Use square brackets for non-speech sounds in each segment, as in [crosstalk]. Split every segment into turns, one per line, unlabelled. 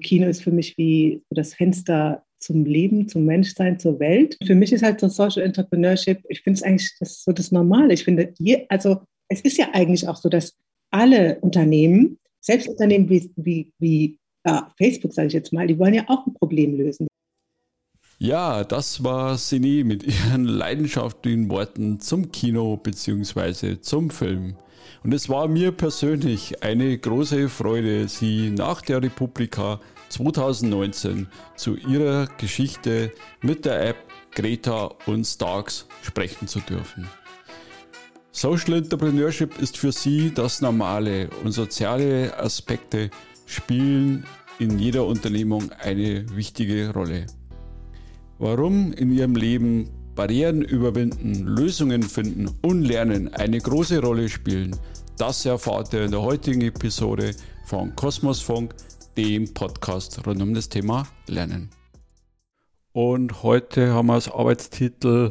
Kino ist für mich wie das Fenster zum Leben, zum Menschsein, zur Welt. Für mich ist halt so Social Entrepreneurship, ich finde es eigentlich das so das Normale. Ich finde, je, also es ist ja eigentlich auch so, dass alle Unternehmen, selbst Unternehmen wie, wie, wie ja, Facebook, sage ich jetzt mal, die wollen ja auch ein Problem lösen.
Ja, das war Sini mit ihren [laughs] leidenschaftlichen Worten zum Kino bzw. zum Film. Und es war mir persönlich eine große Freude, Sie nach der Republika 2019 zu ihrer Geschichte mit der App Greta und Starks sprechen zu dürfen. Social Entrepreneurship ist für Sie das Normale und soziale Aspekte spielen in jeder Unternehmung eine wichtige Rolle. Warum in Ihrem Leben Barrieren überwinden, Lösungen finden und Lernen eine große Rolle spielen, das erfahrt ihr in der heutigen Episode von Kosmosfunk, dem Podcast rund um das Thema Lernen. Und heute haben wir als Arbeitstitel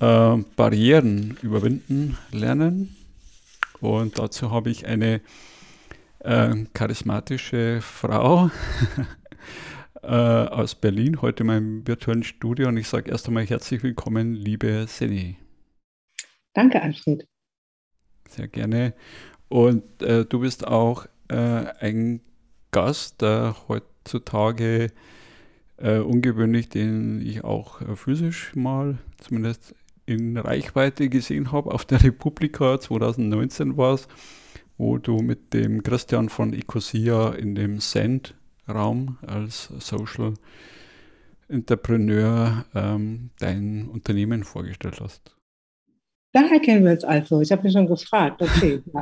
äh, Barrieren überwinden, lernen. Und dazu habe ich eine äh, charismatische Frau [laughs] äh, aus Berlin, heute in meinem virtuellen Studio. Und ich sage erst einmal herzlich willkommen, liebe Seni.
Danke, Alfred.
Sehr gerne. Und äh, du bist auch äh, ein Gast, der heutzutage äh, ungewöhnlich, den ich auch äh, physisch mal zumindest in Reichweite gesehen habe. Auf der Republika 2019 war es, wo du mit dem Christian von Ecosia in dem Send-Raum als Social Entrepreneur ähm, dein Unternehmen vorgestellt hast.
Daher kennen wir es also. Ich habe mich schon gefragt. Okay. [laughs]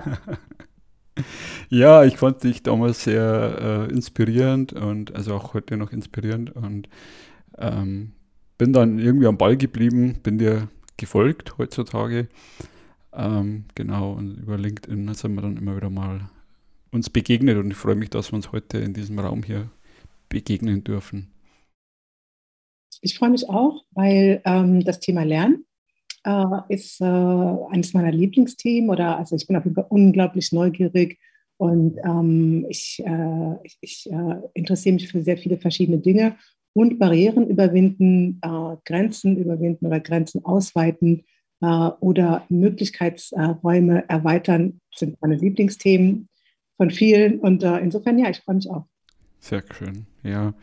Ja.
ja, ich fand dich damals sehr äh, inspirierend und also auch heute noch inspirierend und ähm, bin dann irgendwie am Ball geblieben, bin dir gefolgt heutzutage. Ähm, genau, und über LinkedIn sind wir dann immer wieder mal uns begegnet und ich freue mich, dass wir uns heute in diesem Raum hier begegnen dürfen.
Ich freue mich auch, weil ähm, das Thema Lernen äh, ist äh, eines meiner Lieblingsthemen oder also ich bin auf jeden Fall unglaublich neugierig und ähm, ich, äh, ich, ich äh, interessiere mich für sehr viele verschiedene Dinge und Barrieren überwinden, äh, Grenzen überwinden oder Grenzen ausweiten äh, oder Möglichkeitsräume erweitern, sind meine Lieblingsthemen von vielen. Und äh, insofern, ja, ich freue mich auch.
Sehr schön, ja.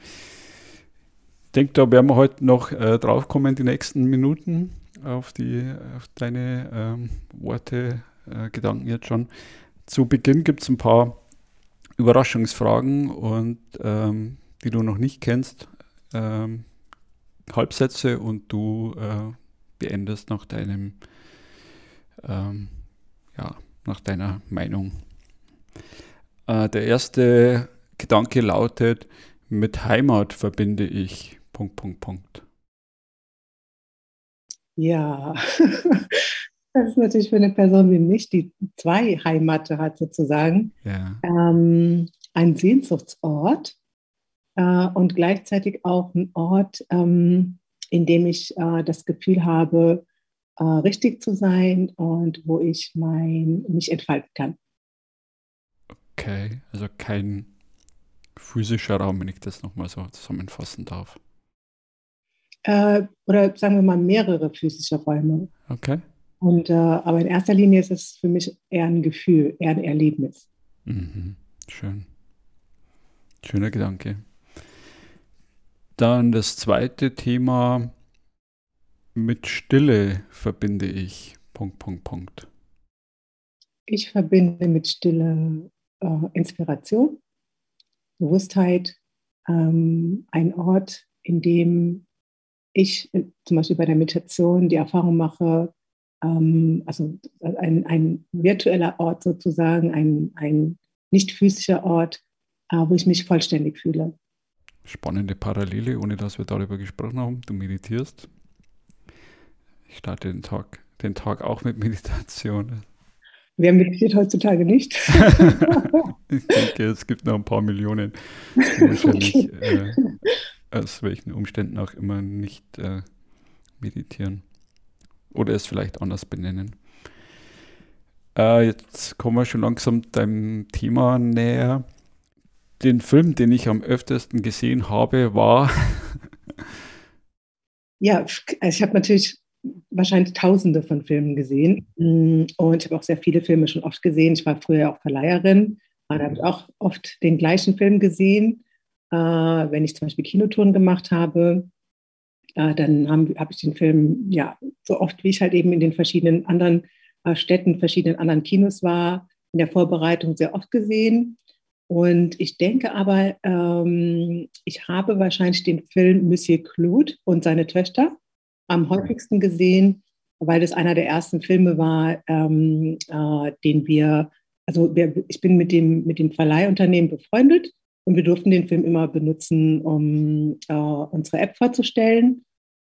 Ich denke, da werden wir heute noch äh, draufkommen, die nächsten Minuten, auf, die, auf deine ähm, Worte, äh, Gedanken jetzt schon. Zu Beginn gibt es ein paar Überraschungsfragen und ähm, die du noch nicht kennst ähm, Halbsätze und du äh, beendest nach deinem, ähm, ja, nach deiner Meinung. Äh, der erste Gedanke lautet, mit Heimat verbinde ich Punkt, Punkt, Punkt.
Ja, [laughs] das ist natürlich für eine Person wie mich, die zwei Heimate hat sozusagen, ja. ähm, ein Sehnsuchtsort äh, und gleichzeitig auch ein Ort, ähm, in dem ich äh, das Gefühl habe, äh, richtig zu sein und wo ich mein, mich entfalten kann.
Okay, also kein physischer Raum, wenn ich das nochmal so zusammenfassen darf.
Äh, oder sagen wir mal mehrere physische Räume.
Okay.
Und, äh, aber in erster Linie ist es für mich eher ein Gefühl, eher ein Erlebnis.
Mhm. Schön. Schöner Gedanke. Dann das zweite Thema mit Stille verbinde ich. Punkt, Punkt, Punkt.
Ich verbinde mit Stille äh, Inspiration, Bewusstheit, ähm, ein Ort, in dem ich äh, zum Beispiel bei der Meditation die Erfahrung mache, ähm, also ein, ein virtueller Ort sozusagen, ein, ein nicht physischer Ort, äh, wo ich mich vollständig fühle
spannende Parallele, ohne dass wir darüber gesprochen haben. Du meditierst. Ich starte den Tag, den Tag auch mit Meditation.
Wer meditiert heutzutage nicht? [laughs] [laughs]
ich denke, es gibt noch ein paar Millionen, die wahrscheinlich okay. äh, aus welchen Umständen auch immer nicht äh, meditieren. Oder es vielleicht anders benennen. Äh, jetzt kommen wir schon langsam deinem Thema näher den Film, den ich am öftesten gesehen habe, war.
ja, also ich habe natürlich wahrscheinlich tausende von Filmen gesehen mm, und ich habe auch sehr viele Filme schon oft gesehen. Ich war früher auch Verleiherin, da habe ich auch oft den gleichen Film gesehen. Äh, wenn ich zum Beispiel Kinotouren gemacht habe, äh, dann habe hab ich den Film ja so oft wie ich halt eben in den verschiedenen anderen äh, Städten, verschiedenen anderen Kinos war, in der Vorbereitung sehr oft gesehen. Und ich denke aber, ähm, ich habe wahrscheinlich den Film Monsieur Claude und seine Töchter am häufigsten gesehen, weil das einer der ersten Filme war, ähm, äh, den wir, also wir, ich bin mit dem, mit dem Verleihunternehmen befreundet und wir durften den Film immer benutzen, um äh, unsere App vorzustellen.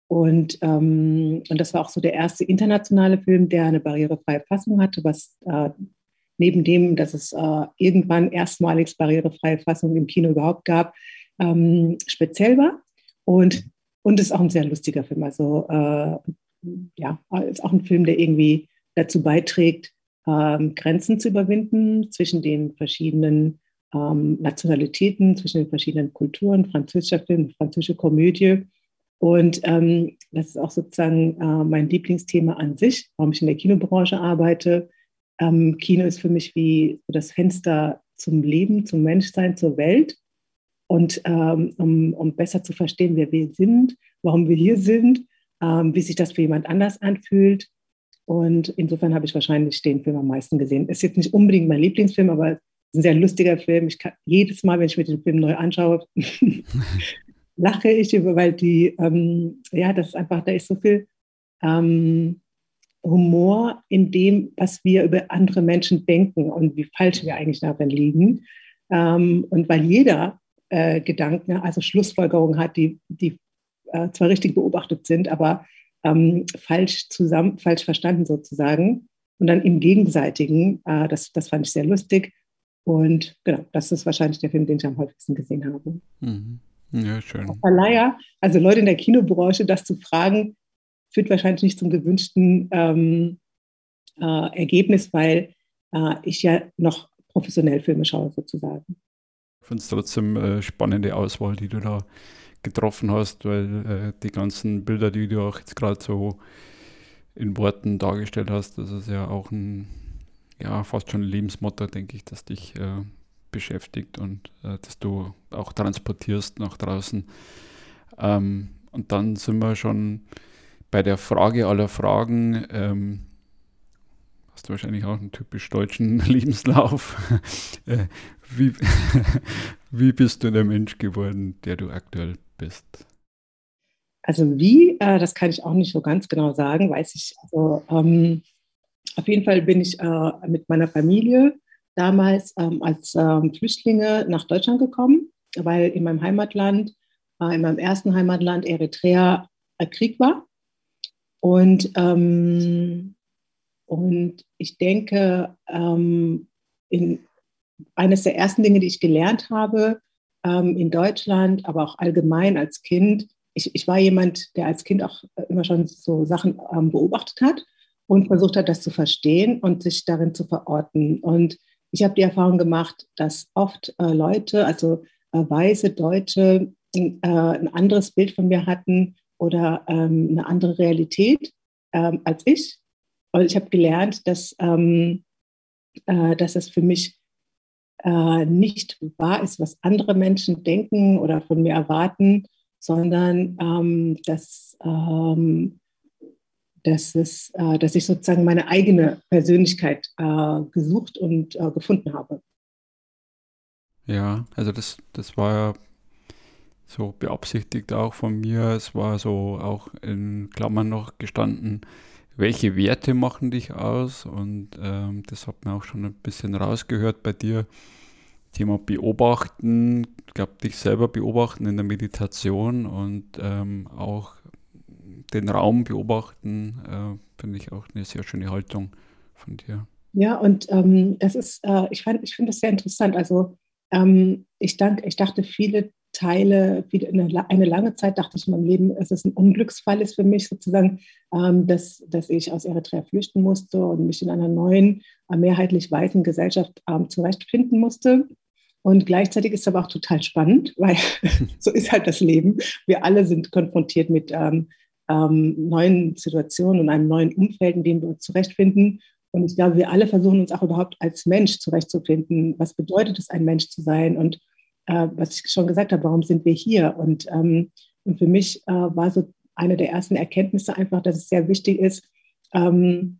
Und, ähm, und das war auch so der erste internationale Film, der eine barrierefreie Fassung hatte, was äh, neben dem, dass es äh, irgendwann erstmalig barrierefreie Fassung im Kino überhaupt gab, ähm, speziell war. Und, und ist auch ein sehr lustiger Film. Also äh, ja, ist auch ein Film, der irgendwie dazu beiträgt, ähm, Grenzen zu überwinden zwischen den verschiedenen ähm, Nationalitäten, zwischen den verschiedenen Kulturen, französischer Film, französische Komödie. Und ähm, das ist auch sozusagen äh, mein Lieblingsthema an sich, warum ich in der Kinobranche arbeite, ähm, Kino ist für mich wie das Fenster zum Leben, zum Menschsein, zur Welt. Und ähm, um, um, besser zu verstehen, wer wir sind, warum wir hier sind, ähm, wie sich das für jemand anders anfühlt. Und insofern habe ich wahrscheinlich den Film am meisten gesehen. Ist jetzt nicht unbedingt mein Lieblingsfilm, aber es ist ein sehr lustiger Film. Ich kann jedes Mal, wenn ich mir den Film neu anschaue, [laughs] lache ich über, weil die, ähm, ja, das ist einfach, da ist so viel ähm, Humor in dem, was wir über andere Menschen denken und wie falsch wir eigentlich darin liegen. Ähm, und weil jeder äh, Gedanken, also Schlussfolgerungen hat, die, die äh, zwar richtig beobachtet sind, aber ähm, falsch zusammen, falsch verstanden sozusagen. Und dann im Gegenseitigen, äh, das, das fand ich sehr lustig. Und genau, das ist wahrscheinlich der Film, den ich am häufigsten gesehen habe. Mhm.
Ja, schön.
Verleiher, also Leute in der Kinobranche, das zu fragen, führt wahrscheinlich nicht zum gewünschten ähm, äh, Ergebnis, weil äh, ich ja noch professionell Filme schaue sozusagen.
Finde es trotzdem äh, spannende Auswahl, die du da getroffen hast, weil äh, die ganzen Bilder, die du auch jetzt gerade so in Worten dargestellt hast, das ist ja auch ein, ja, fast schon ein Lebensmotto, denke ich, das dich äh, beschäftigt und äh, dass du auch transportierst nach draußen. Ähm, und dann sind wir schon bei der Frage aller Fragen ähm, hast du wahrscheinlich auch einen typisch deutschen [laughs] Lebenslauf. Äh, wie, [laughs] wie bist du der Mensch geworden, der du aktuell bist?
Also wie, äh, das kann ich auch nicht so ganz genau sagen, weiß ich. Also, ähm, auf jeden Fall bin ich äh, mit meiner Familie damals ähm, als ähm, Flüchtlinge nach Deutschland gekommen, weil in meinem Heimatland, äh, in meinem ersten Heimatland Eritrea, Krieg war. Und, ähm, und ich denke, ähm, in, eines der ersten Dinge, die ich gelernt habe ähm, in Deutschland, aber auch allgemein als Kind, ich, ich war jemand, der als Kind auch immer schon so Sachen ähm, beobachtet hat und versucht hat, das zu verstehen und sich darin zu verorten. Und ich habe die Erfahrung gemacht, dass oft äh, Leute, also äh, weiße Deutsche, äh, ein anderes Bild von mir hatten oder ähm, eine andere Realität ähm, als ich. Und ich habe gelernt, dass, ähm, äh, dass es für mich äh, nicht wahr ist, was andere Menschen denken oder von mir erwarten, sondern ähm, dass, ähm, dass, es, äh, dass ich sozusagen meine eigene Persönlichkeit äh, gesucht und äh, gefunden habe.
Ja, also das, das war ja so beabsichtigt auch von mir. Es war so auch in Klammern noch gestanden, welche Werte machen dich aus? Und ähm, das hat man auch schon ein bisschen rausgehört bei dir. Thema Beobachten, ich glaube, dich selber beobachten in der Meditation und ähm, auch den Raum beobachten, äh, finde ich auch eine sehr schöne Haltung von dir.
Ja, und ähm, das ist, äh, ich, ich finde das sehr interessant. Also ähm, ich, dank, ich dachte, viele Teile, eine, eine lange Zeit dachte ich in meinem Leben, dass es ein Unglücksfall ist für mich sozusagen, ähm, dass, dass ich aus Eritrea flüchten musste und mich in einer neuen, äh, mehrheitlich weißen Gesellschaft ähm, zurechtfinden musste. Und gleichzeitig ist es aber auch total spannend, weil [laughs] so ist halt das Leben. Wir alle sind konfrontiert mit ähm, ähm, neuen Situationen und einem neuen Umfeld, in dem wir uns zurechtfinden. Und ich glaube, wir alle versuchen uns auch überhaupt als Mensch zurechtzufinden. Was bedeutet es, ein Mensch zu sein? Und äh, was ich schon gesagt habe, warum sind wir hier? Und, ähm, und für mich äh, war so eine der ersten Erkenntnisse einfach, dass es sehr wichtig ist, ähm,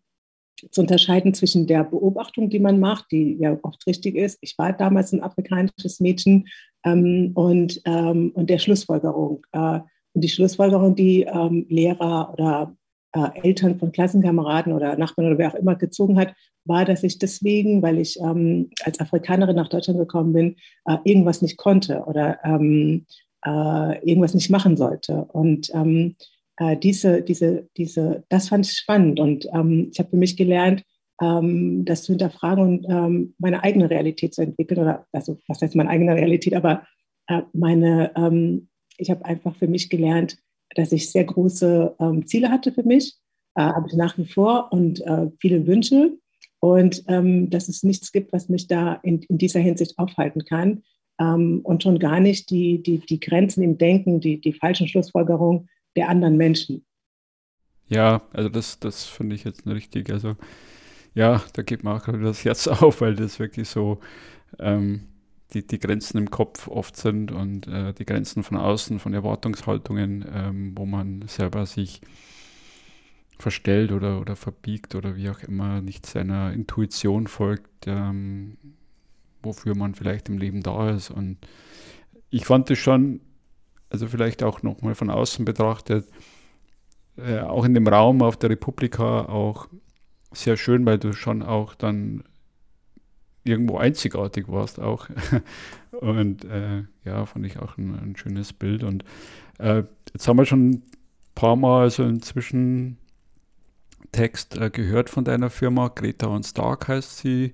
zu unterscheiden zwischen der Beobachtung, die man macht, die ja oft richtig ist. Ich war damals ein afrikanisches Mädchen ähm, und, ähm, und der Schlussfolgerung. Äh, und die Schlussfolgerung, die ähm, Lehrer oder äh, Eltern von Klassenkameraden oder Nachbarn oder wer auch immer gezogen hat, war, dass ich deswegen, weil ich ähm, als Afrikanerin nach Deutschland gekommen bin, äh, irgendwas nicht konnte oder ähm, äh, irgendwas nicht machen sollte. Und ähm, äh, diese, diese, diese, das fand ich spannend und ähm, ich habe für mich gelernt, ähm, das zu hinterfragen und ähm, meine eigene Realität zu entwickeln oder also was heißt meine eigene Realität, aber äh, meine, ich habe einfach für mich gelernt, dass ich sehr große ähm, Ziele hatte für mich, äh, habe ich nach wie vor und äh, viele Wünsche und ähm, dass es nichts gibt, was mich da in, in dieser Hinsicht aufhalten kann und schon gar nicht die, die, die Grenzen im Denken, die, die falschen Schlussfolgerungen der anderen Menschen.
Ja, also das, das finde ich jetzt richtig. Also ja, da geht mir auch gerade das Herz [laughs] auf, weil das wirklich so ähm, die, die Grenzen im Kopf oft sind und äh, die Grenzen von außen, von Erwartungshaltungen, ähm, wo man selber sich verstellt oder, oder verbiegt oder wie auch immer nicht seiner Intuition folgt, ähm, wofür man vielleicht im Leben da ist. Und ich fand es schon also vielleicht auch nochmal von außen betrachtet, äh, auch in dem Raum auf der Republika auch sehr schön, weil du schon auch dann irgendwo einzigartig warst auch. [laughs] und äh, ja, fand ich auch ein, ein schönes Bild. Und äh, jetzt haben wir schon ein paar Mal so inzwischen Text äh, gehört von deiner Firma. Greta und Stark heißt sie.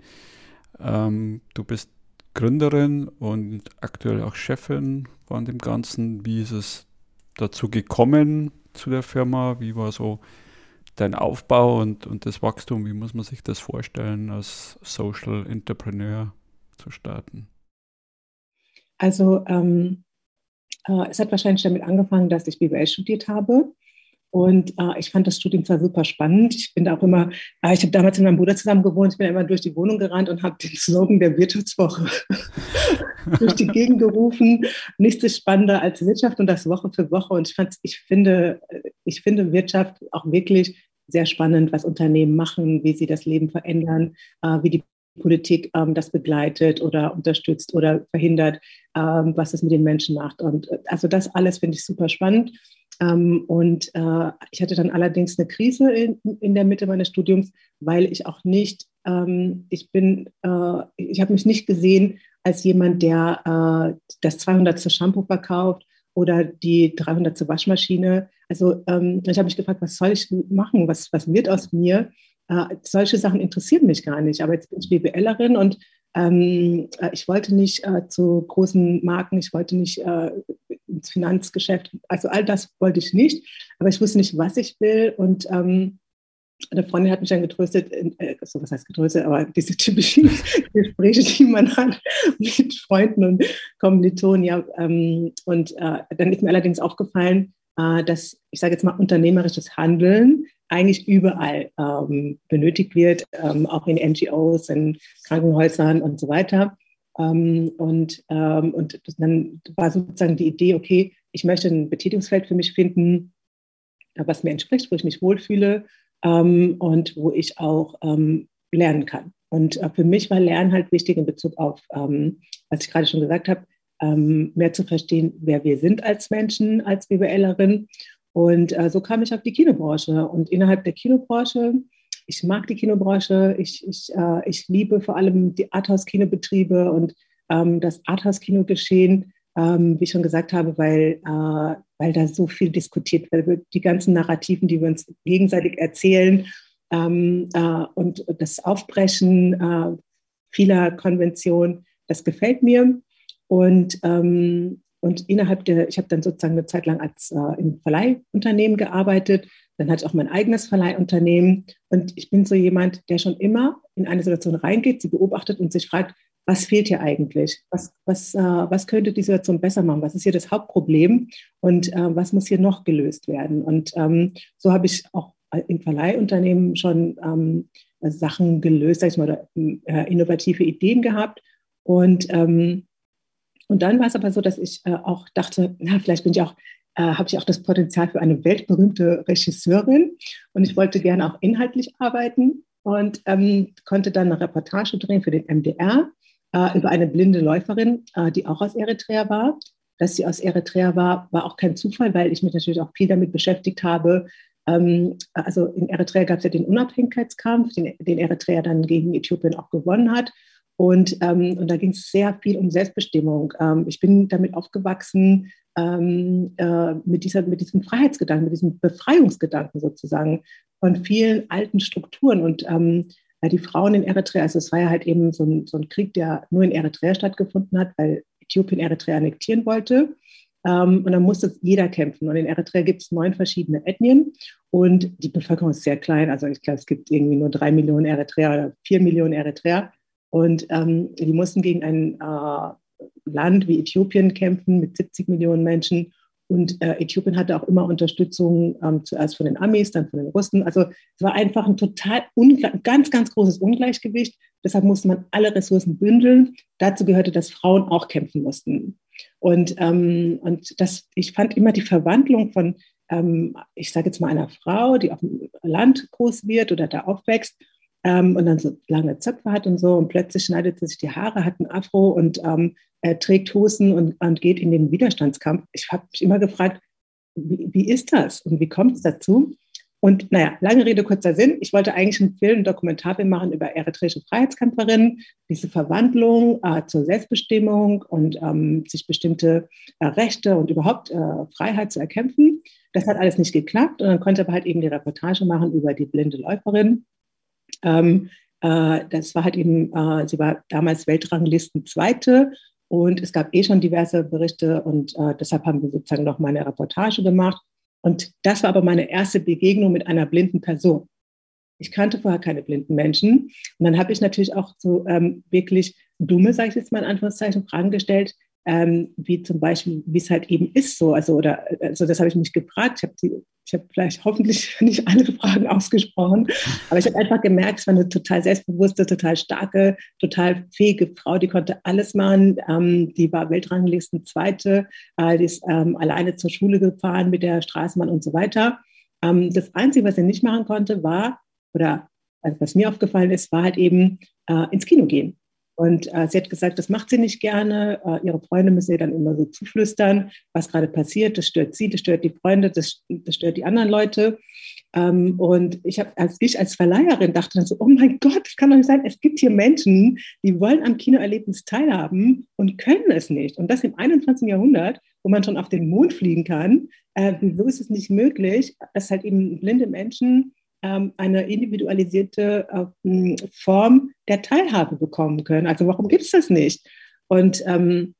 Ähm, du bist Gründerin und aktuell auch Chefin von dem Ganzen. Wie ist es dazu gekommen zu der Firma? Wie war so dein Aufbau und, und das Wachstum? Wie muss man sich das vorstellen, als Social Entrepreneur zu starten?
Also ähm, äh, es hat wahrscheinlich damit angefangen, dass ich BWL studiert habe und äh, ich fand das Studium zwar super spannend. Ich bin da auch immer, äh, ich habe damals mit meinem Bruder zusammen gewohnt, ich bin immer durch die Wohnung gerannt und habe den [laughs] Slogan der Wirtschaftswoche [laughs] durch die Gegend gerufen. Nichts ist spannender als Wirtschaft und das Woche für Woche. Und ich, fand, ich, finde, ich finde Wirtschaft auch wirklich sehr spannend, was Unternehmen machen, wie sie das Leben verändern, äh, wie die Politik ähm, das begleitet oder unterstützt oder verhindert, ähm, was es mit den Menschen macht. Und äh, also das alles finde ich super spannend. Ähm, und äh, ich hatte dann allerdings eine Krise in, in, der Mitte meines Studiums, weil ich auch nicht, ähm, ich bin, äh, ich habe mich nicht gesehen als jemand, der äh, das 200. Shampoo verkauft oder die 300. Waschmaschine. Also ähm, ich habe mich gefragt, was soll ich machen? Was, was wird aus mir? Äh, solche Sachen interessieren mich gar nicht. Aber jetzt bin ich BWLerin und ähm, äh, ich wollte nicht äh, zu großen Marken, ich wollte nicht äh, ins Finanzgeschäft, also all das wollte ich nicht, aber ich wusste nicht, was ich will. Und ähm, eine Freundin hat mich dann getröstet, äh, so was heißt getröstet, aber diese typischen [laughs] Gespräche, die man hat [laughs] mit Freunden und Kommilitonen, ja, ähm, und äh, dann ist mir allerdings aufgefallen, äh, dass, ich sage jetzt mal, unternehmerisches Handeln eigentlich überall ähm, benötigt wird, ähm, auch in NGOs, in Krankenhäusern und so weiter. Ähm, und, ähm, und dann war sozusagen die Idee, okay, ich möchte ein Betätigungsfeld für mich finden, was mir entspricht, wo ich mich wohlfühle ähm, und wo ich auch ähm, lernen kann. Und äh, für mich war Lernen halt wichtig in Bezug auf, was ich gerade schon gesagt habe, mehr zu verstehen, wer wir sind als Menschen, als BWLerin und äh, so kam ich auf die Kinobranche. Und innerhalb der Kinobranche, ich mag die Kinobranche, ich, ich, äh, ich liebe vor allem die Arthouse-Kinobetriebe und ähm, das Arthouse-Kinogeschehen, ähm, wie ich schon gesagt habe, weil, äh, weil da so viel diskutiert wird, die ganzen Narrativen, die wir uns gegenseitig erzählen ähm, äh, und das Aufbrechen äh, vieler Konventionen, das gefällt mir. Und ähm, und innerhalb der, ich habe dann sozusagen eine Zeit lang als äh, im Verleihunternehmen gearbeitet. Dann hatte ich auch mein eigenes Verleihunternehmen. Und ich bin so jemand, der schon immer in eine Situation reingeht, sie beobachtet und sich fragt, was fehlt hier eigentlich? Was, was, äh, was könnte die Situation besser machen? Was ist hier das Hauptproblem? Und äh, was muss hier noch gelöst werden? Und ähm, so habe ich auch im Verleihunternehmen schon ähm, Sachen gelöst, sag ich mal, oder äh, innovative Ideen gehabt. Und, ähm, und dann war es aber so, dass ich äh, auch dachte, na, vielleicht bin ich auch, äh, habe ich auch das Potenzial für eine weltberühmte Regisseurin. Und ich wollte gerne auch inhaltlich arbeiten und ähm, konnte dann eine Reportage drehen für den MDR äh, über eine blinde Läuferin, äh, die auch aus Eritrea war. Dass sie aus Eritrea war, war auch kein Zufall, weil ich mich natürlich auch viel damit beschäftigt habe. Ähm, also in Eritrea gab es ja den Unabhängigkeitskampf, den, den Eritrea dann gegen Äthiopien auch gewonnen hat. Und, ähm, und da ging es sehr viel um Selbstbestimmung. Ähm, ich bin damit aufgewachsen, ähm, äh, mit, dieser, mit diesem Freiheitsgedanken, mit diesem Befreiungsgedanken sozusagen von vielen alten Strukturen. Und ähm, die Frauen in Eritrea, also es war ja halt eben so ein, so ein Krieg, der nur in Eritrea stattgefunden hat, weil Äthiopien Eritrea annektieren wollte. Ähm, und dann musste jeder kämpfen. Und in Eritrea gibt es neun verschiedene Ethnien und die Bevölkerung ist sehr klein. Also ich glaube, es gibt irgendwie nur drei Millionen Eritreer oder vier Millionen Eritreer. Und ähm, die mussten gegen ein äh, Land wie Äthiopien kämpfen mit 70 Millionen Menschen. Und äh, Äthiopien hatte auch immer Unterstützung, ähm, zuerst von den Amis, dann von den Russen. Also es war einfach ein total ganz, ganz großes Ungleichgewicht. Deshalb musste man alle Ressourcen bündeln. Dazu gehörte, dass Frauen auch kämpfen mussten. Und, ähm, und das, ich fand immer die Verwandlung von, ähm, ich sage jetzt mal einer Frau, die auf dem Land groß wird oder da aufwächst ähm, und dann so lange Zöpfe hat und so und plötzlich schneidet sie sich die Haare, hat ein Afro und ähm, er trägt Hosen und, und geht in den Widerstandskampf. Ich habe mich immer gefragt, wie, wie ist das und wie kommt es dazu? Und naja, lange Rede, kurzer Sinn. Ich wollte eigentlich einen Film, einen Dokumentarfilm machen über eritreische Freiheitskämpferinnen, diese Verwandlung äh, zur Selbstbestimmung und ähm, sich bestimmte äh, Rechte und überhaupt äh, Freiheit zu erkämpfen. Das hat alles nicht geklappt und dann konnte aber halt eben die Reportage machen über die blinde Läuferin. Ähm, äh, das war halt eben, äh, sie war damals Weltranglisten Zweite und es gab eh schon diverse Berichte und äh, deshalb haben wir sozusagen noch mal eine Reportage gemacht. Und das war aber meine erste Begegnung mit einer blinden Person. Ich kannte vorher keine blinden Menschen. Und dann habe ich natürlich auch so ähm, wirklich dumme, sage ich jetzt mal in Anführungszeichen, Fragen gestellt, ähm, wie zum Beispiel, wie es halt eben ist so. Also, oder, also das habe ich mich gefragt. Ich habe ich habe vielleicht hoffentlich [laughs] nicht alle Fragen ausgesprochen, aber ich habe einfach gemerkt, es war eine total selbstbewusste, total starke, total fähige Frau, die konnte alles machen. Ähm, die war Weltranglisten Zweite, äh, die ist ähm, alleine zur Schule gefahren mit der Straßenbahn und so weiter. Ähm, das Einzige, was sie nicht machen konnte, war, oder also was mir aufgefallen ist, war halt eben äh, ins Kino gehen. Und äh, sie hat gesagt, das macht sie nicht gerne. Äh, ihre Freunde müssen ihr dann immer so zuflüstern, was gerade passiert. Das stört sie, das stört die Freunde, das, das stört die anderen Leute. Ähm, und ich habe, als ich als Verleiherin dachte dann so, oh mein Gott, das kann doch nicht sein. Es gibt hier Menschen, die wollen am Kinoerlebnis teilhaben und können es nicht. Und das im 21. Jahrhundert, wo man schon auf den Mond fliegen kann. Äh, wieso ist es nicht möglich, dass halt eben blinde Menschen eine individualisierte äh, Form der Teilhabe bekommen können. Also warum gibt es das nicht? Und ähm,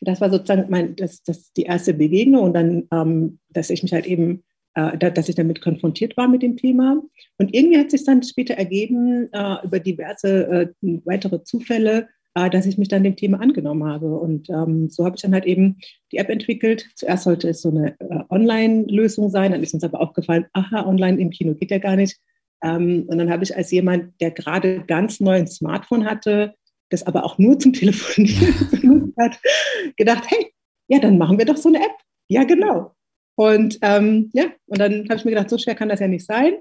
das war sozusagen mein, das, das die erste Begegnung und dann, ähm, dass ich mich halt eben, äh, da, dass ich damit konfrontiert war mit dem Thema. Und irgendwie hat sich dann später ergeben äh, über diverse äh, weitere Zufälle, dass ich mich dann dem Thema angenommen habe. Und ähm, so habe ich dann halt eben die App entwickelt. Zuerst sollte es so eine äh, Online-Lösung sein, dann ist uns aber aufgefallen, aha, online im Kino geht ja gar nicht. Ähm, und dann habe ich als jemand, der gerade ganz neu ein Smartphone hatte, das aber auch nur zum Telefonieren [laughs] benutzt hat, gedacht, hey, ja, dann machen wir doch so eine App. Ja, genau. Und ähm, ja, und dann habe ich mir gedacht, so schwer kann das ja nicht sein.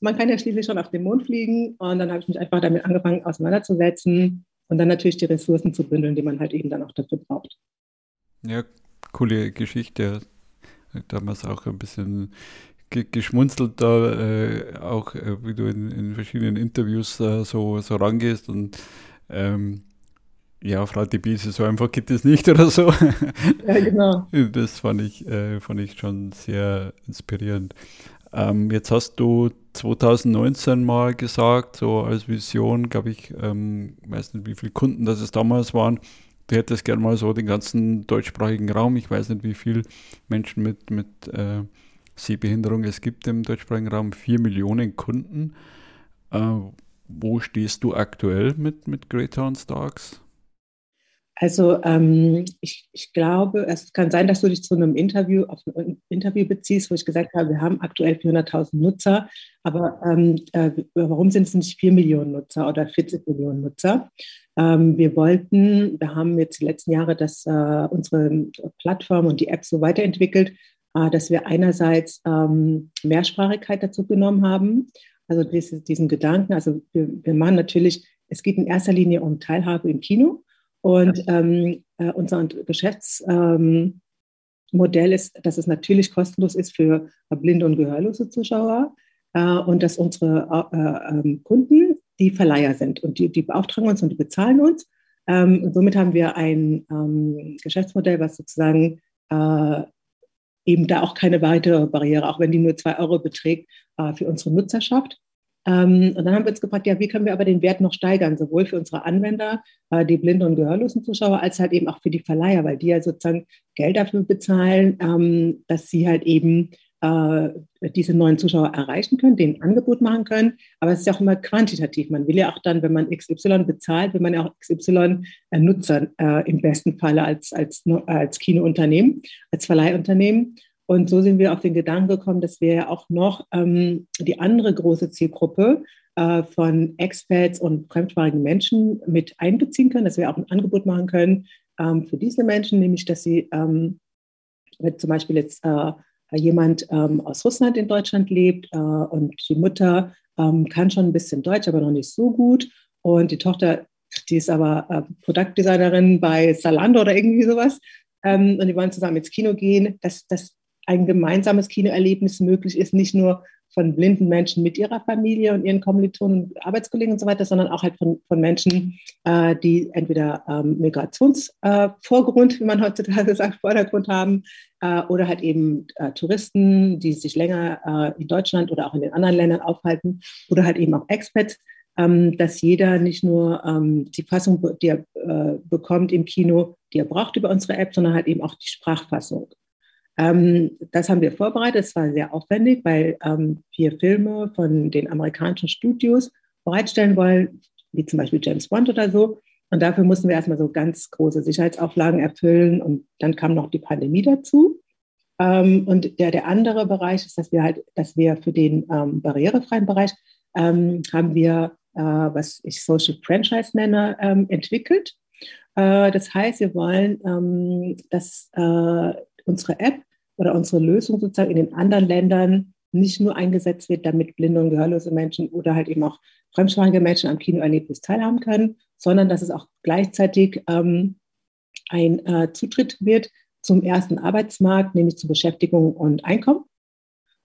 Man kann ja schließlich schon auf den Mond fliegen. Und dann habe ich mich einfach damit angefangen auseinanderzusetzen und dann natürlich die Ressourcen zu bündeln, die man halt eben dann auch dafür braucht.
Ja, coole Geschichte. Damals auch ein bisschen geschmunzelt da, äh, auch äh, wie du in, in verschiedenen Interviews äh, so, so rangehst und ähm, ja, Frau Debise, so einfach geht es nicht [laughs] oder so. Ja, genau. Das fand ich, äh, fand ich schon sehr inspirierend. Ähm, jetzt hast du 2019 mal gesagt, so als Vision, glaube ich, ähm, weiß nicht, wie viele Kunden das es damals waren. Du hättest gerne mal so den ganzen deutschsprachigen Raum. Ich weiß nicht, wie viele Menschen mit, mit äh, Sehbehinderung es gibt im deutschsprachigen Raum. Vier Millionen Kunden. Äh, wo stehst du aktuell mit, mit Greytown Starks?
Also ähm, ich, ich glaube, es kann sein, dass du dich zu einem Interview auf ein Interview beziehst, wo ich gesagt habe, wir haben aktuell 400.000 Nutzer, aber ähm, äh, warum sind es nicht 4 Millionen Nutzer oder 40 Millionen Nutzer? Ähm, wir wollten, wir haben jetzt die letzten Jahre das, äh, unsere Plattform und die App so weiterentwickelt, äh, dass wir einerseits ähm, Mehrsprachigkeit dazu genommen haben, also dieses, diesen Gedanken, also wir, wir machen natürlich, es geht in erster Linie um Teilhabe im Kino und ähm, äh, unser Geschäftsmodell ähm, ist, dass es natürlich kostenlos ist für blinde und gehörlose Zuschauer äh, und dass unsere äh, ähm, Kunden die Verleiher sind und die, die beauftragen uns und die bezahlen uns. Ähm, und somit haben wir ein ähm, Geschäftsmodell, was sozusagen äh, eben da auch keine weitere Barriere, auch wenn die nur zwei Euro beträgt, äh, für unsere Nutzer schafft. Ähm, und dann haben wir uns gefragt, ja, wie können wir aber den Wert noch steigern, sowohl für unsere Anwender, äh, die blinden und gehörlosen Zuschauer, als halt eben auch für die Verleiher, weil die ja sozusagen Geld dafür bezahlen, ähm, dass sie halt eben äh, diese neuen Zuschauer erreichen können, ein Angebot machen können. Aber es ist ja auch immer quantitativ. Man will ja auch dann, wenn man XY bezahlt, will man ja auch XY äh, äh, im besten Falle als, als, als Kinounternehmen, als Verleihunternehmen. Und so sind wir auf den Gedanken gekommen, dass wir ja auch noch ähm, die andere große Zielgruppe äh, von Expats und fremdsprachigen Menschen mit einbeziehen können, dass wir auch ein Angebot machen können ähm, für diese Menschen, nämlich dass sie, ähm, wenn zum Beispiel jetzt äh, jemand ähm, aus Russland in Deutschland lebt äh, und die Mutter ähm, kann schon ein bisschen Deutsch, aber noch nicht so gut. Und die Tochter, die ist aber äh, Produktdesignerin bei Salando oder irgendwie sowas, ähm, und die wollen zusammen ins Kino gehen, dass, dass ein gemeinsames Kinoerlebnis möglich ist, nicht nur von blinden Menschen mit ihrer Familie und ihren Kommilitonen, Arbeitskollegen und so weiter, sondern auch halt von, von Menschen, äh, die entweder ähm, Migrationsvorgrund, äh, wie man heutzutage [laughs] sagt, Vordergrund haben, äh, oder halt eben äh, Touristen, die sich länger äh, in Deutschland oder auch in den anderen Ländern aufhalten, oder halt eben auch Expats, ähm, dass jeder nicht nur ähm, die Fassung, die er äh, bekommt im Kino, die er braucht über unsere App, sondern halt eben auch die Sprachfassung. Ähm, das haben wir vorbereitet. Es war sehr aufwendig, weil ähm, wir Filme von den amerikanischen Studios bereitstellen wollen, wie zum Beispiel James Bond oder so. Und dafür mussten wir erstmal so ganz große Sicherheitsauflagen erfüllen. Und dann kam noch die Pandemie dazu. Ähm, und der, der andere Bereich ist, dass wir halt, dass wir für den ähm, barrierefreien Bereich ähm, haben wir, äh, was ich Social Franchise nenne, ähm, entwickelt. Äh, das heißt, wir wollen, dass äh, unsere App oder unsere Lösung sozusagen in den anderen Ländern nicht nur eingesetzt wird, damit blinde und gehörlose Menschen oder halt eben auch fremdsprachige Menschen am Kinoerlebnis teilhaben können, sondern dass es auch gleichzeitig ähm, ein äh, Zutritt wird zum ersten Arbeitsmarkt, nämlich zu Beschäftigung und Einkommen.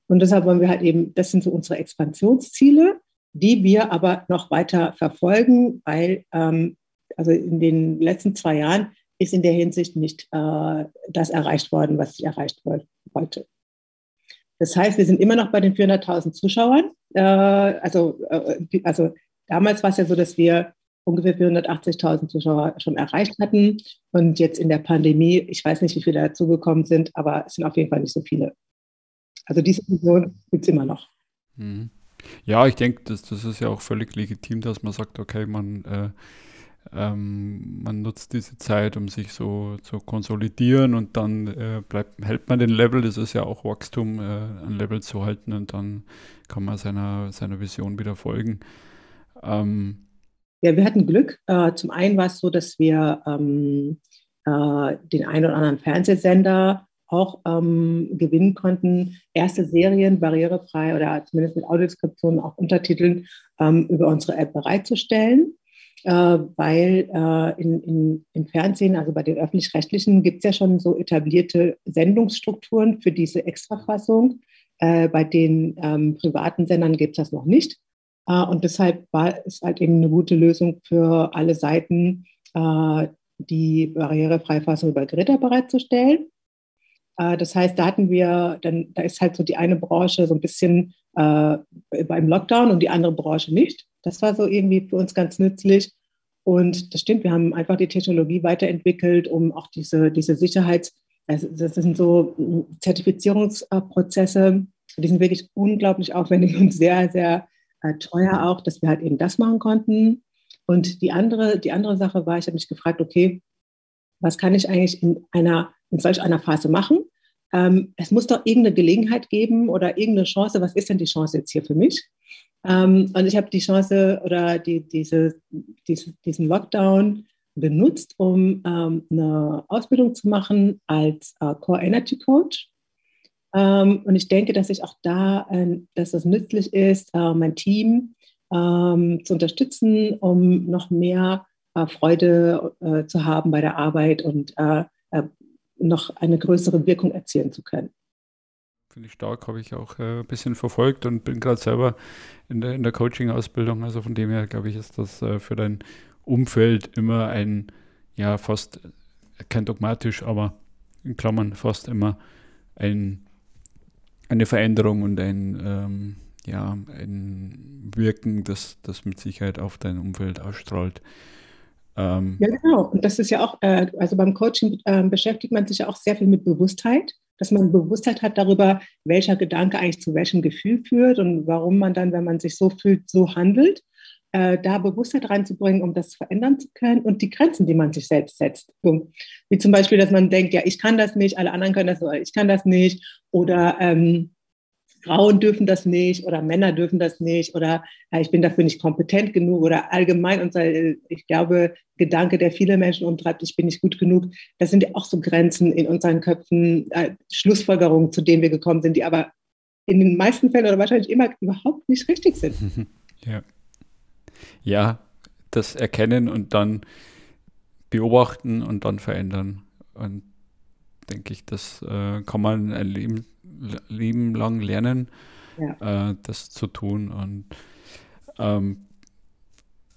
Und deshalb wollen wir halt eben, das sind so unsere Expansionsziele, die wir aber noch weiter verfolgen, weil ähm, also in den letzten zwei Jahren ist in der Hinsicht nicht äh, das erreicht worden, was ich erreicht wollte. Das heißt, wir sind immer noch bei den 400.000 Zuschauern. Äh, also, äh, also damals war es ja so, dass wir ungefähr 480.000 Zuschauer schon erreicht hatten. Und jetzt in der Pandemie, ich weiß nicht, wie viele dazugekommen sind, aber es sind auf jeden Fall nicht so viele. Also diese Vision gibt es immer noch.
Mhm. Ja, ich denke, das, das ist ja auch völlig legitim, dass man sagt, okay, man äh, ähm, man nutzt diese Zeit, um sich so zu konsolidieren und dann äh, bleibt, hält man den Level, das ist ja auch Wachstum, äh, ein Level zu halten und dann kann man seiner, seiner Vision wieder folgen.
Ähm, ja, wir hatten Glück. Äh, zum einen war es so, dass wir ähm, äh, den einen oder anderen Fernsehsender auch ähm, gewinnen konnten, erste Serien barrierefrei oder zumindest mit Audiodeskriptionen, auch Untertiteln ähm, über unsere App bereitzustellen weil äh, in, in, im Fernsehen, also bei den öffentlich-rechtlichen, gibt es ja schon so etablierte Sendungsstrukturen für diese Extrafassung. Äh, bei den ähm, privaten Sendern gibt es das noch nicht. Äh, und deshalb war es halt eben eine gute Lösung für alle Seiten, äh, die Barrierefreifassung über Geräte bereitzustellen. Äh, das heißt, da hatten wir, dann, da ist halt so die eine Branche so ein bisschen beim Lockdown und die andere Branche nicht. Das war so irgendwie für uns ganz nützlich. Und das stimmt, wir haben einfach die Technologie weiterentwickelt, um auch diese, diese Sicherheits-, also das sind so Zertifizierungsprozesse, die sind wirklich unglaublich aufwendig und sehr, sehr äh, teuer auch, dass wir halt eben das machen konnten. Und die andere, die andere Sache war, ich habe mich gefragt, okay, was kann ich eigentlich in einer, in solch einer Phase machen? Ähm, es muss doch irgendeine Gelegenheit geben oder irgendeine Chance. Was ist denn die Chance jetzt hier für mich? Ähm, und ich habe die Chance oder die, diese, diese, diesen Lockdown benutzt, um ähm, eine Ausbildung zu machen als äh, Core Energy Coach. Ähm, und ich denke, dass ich auch da, äh, dass es nützlich ist, äh, mein Team ähm, zu unterstützen, um noch mehr äh, Freude äh, zu haben bei der Arbeit und äh, noch eine größere Wirkung erzielen zu können.
Finde stark, habe ich auch ein bisschen verfolgt und bin gerade selber in der, in der Coaching-Ausbildung. Also von dem her, glaube ich, ist das für dein Umfeld immer ein, ja, fast, kein dogmatisch, aber in Klammern fast immer ein, eine Veränderung und ein, ähm, ja, ein Wirken, das, das mit Sicherheit auf dein Umfeld ausstrahlt.
Ähm, ja, genau. Und das ist ja auch, äh, also beim Coaching äh, beschäftigt man sich ja auch sehr viel mit Bewusstheit, dass man Bewusstheit hat darüber, welcher Gedanke eigentlich zu welchem Gefühl führt und warum man dann, wenn man sich so fühlt, so handelt. Äh, da Bewusstheit reinzubringen, um das verändern zu können und die Grenzen, die man sich selbst setzt. Wie zum Beispiel, dass man denkt, ja, ich kann das nicht, alle anderen können das, oder ich kann das nicht. Oder ähm, Frauen dürfen das nicht oder Männer dürfen das nicht oder äh, ich bin dafür nicht kompetent genug oder allgemein und ich glaube, Gedanke, der viele Menschen umtreibt, ich bin nicht gut genug, das sind ja auch so Grenzen in unseren Köpfen, äh, Schlussfolgerungen, zu denen wir gekommen sind, die aber in den meisten Fällen oder wahrscheinlich immer überhaupt nicht richtig sind. [laughs]
Ja, ja das erkennen und dann beobachten und dann verändern. Und denke ich, das äh, kann man ein Leben Leben lang lernen, ja. äh, das zu tun. Und ähm,